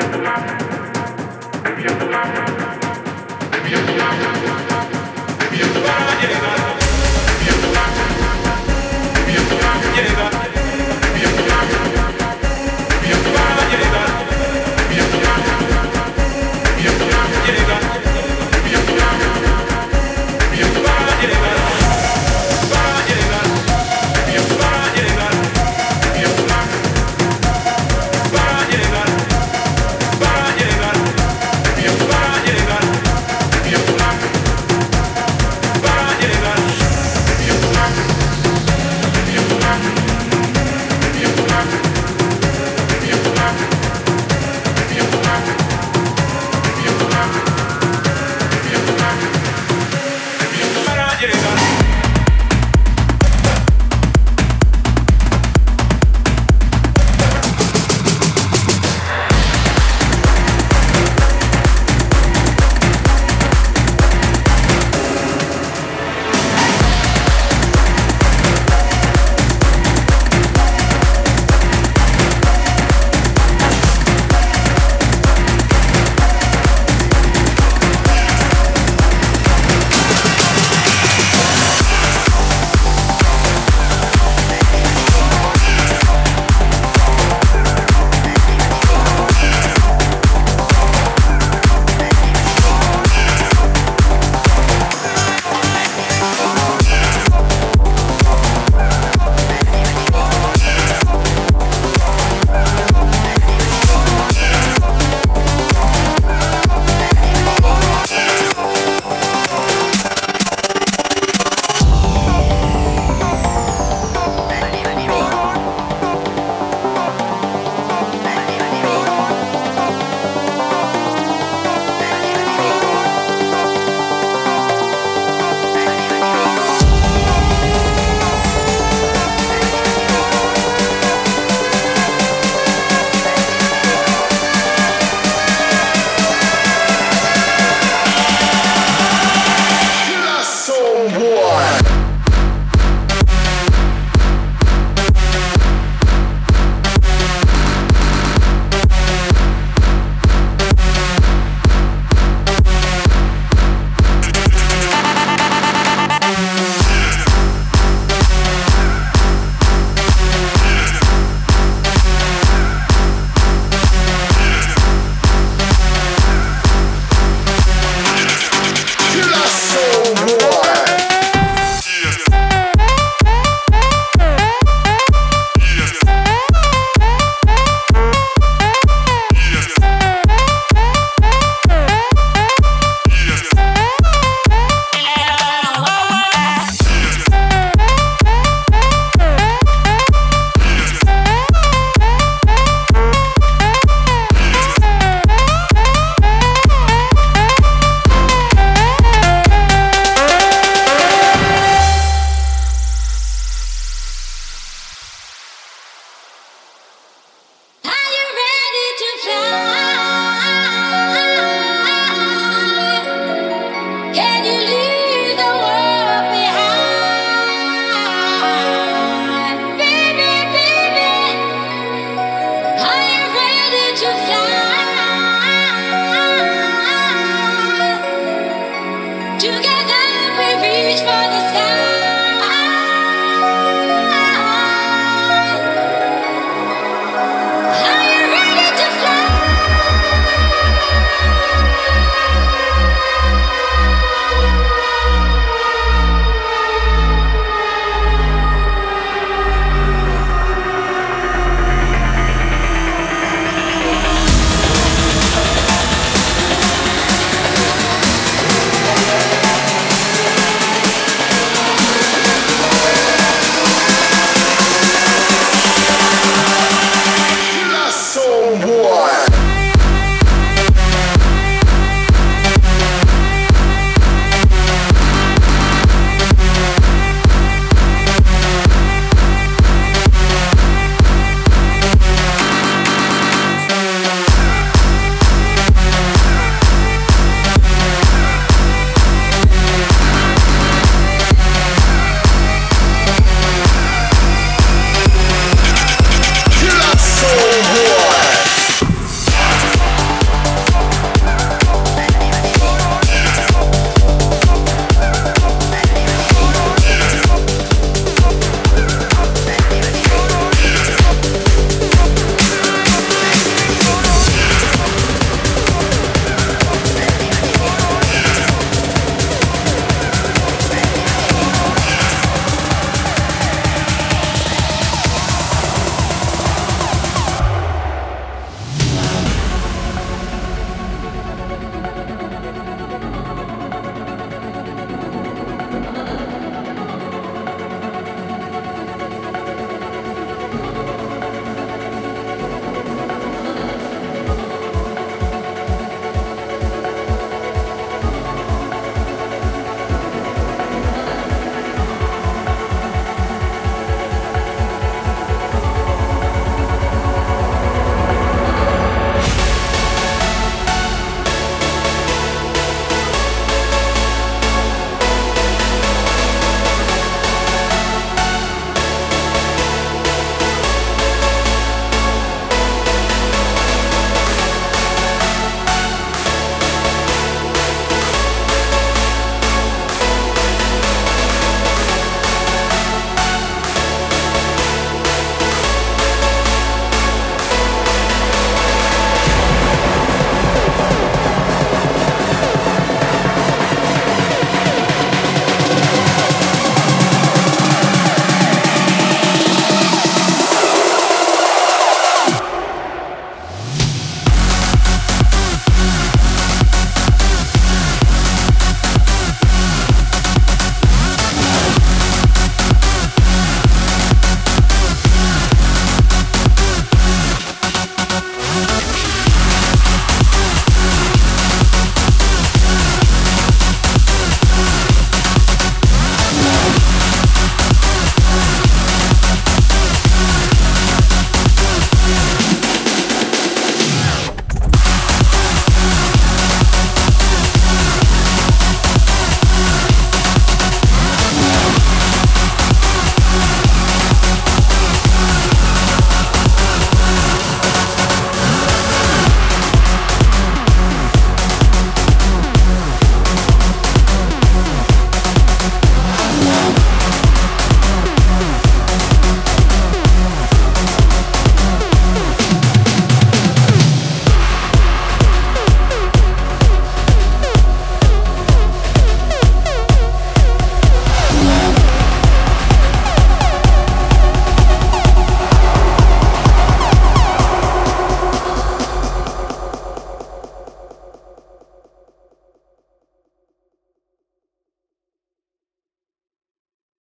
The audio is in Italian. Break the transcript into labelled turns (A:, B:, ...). A: Maybe I'm the liar. Maybe I'm the liar. Maybe I'm the liar.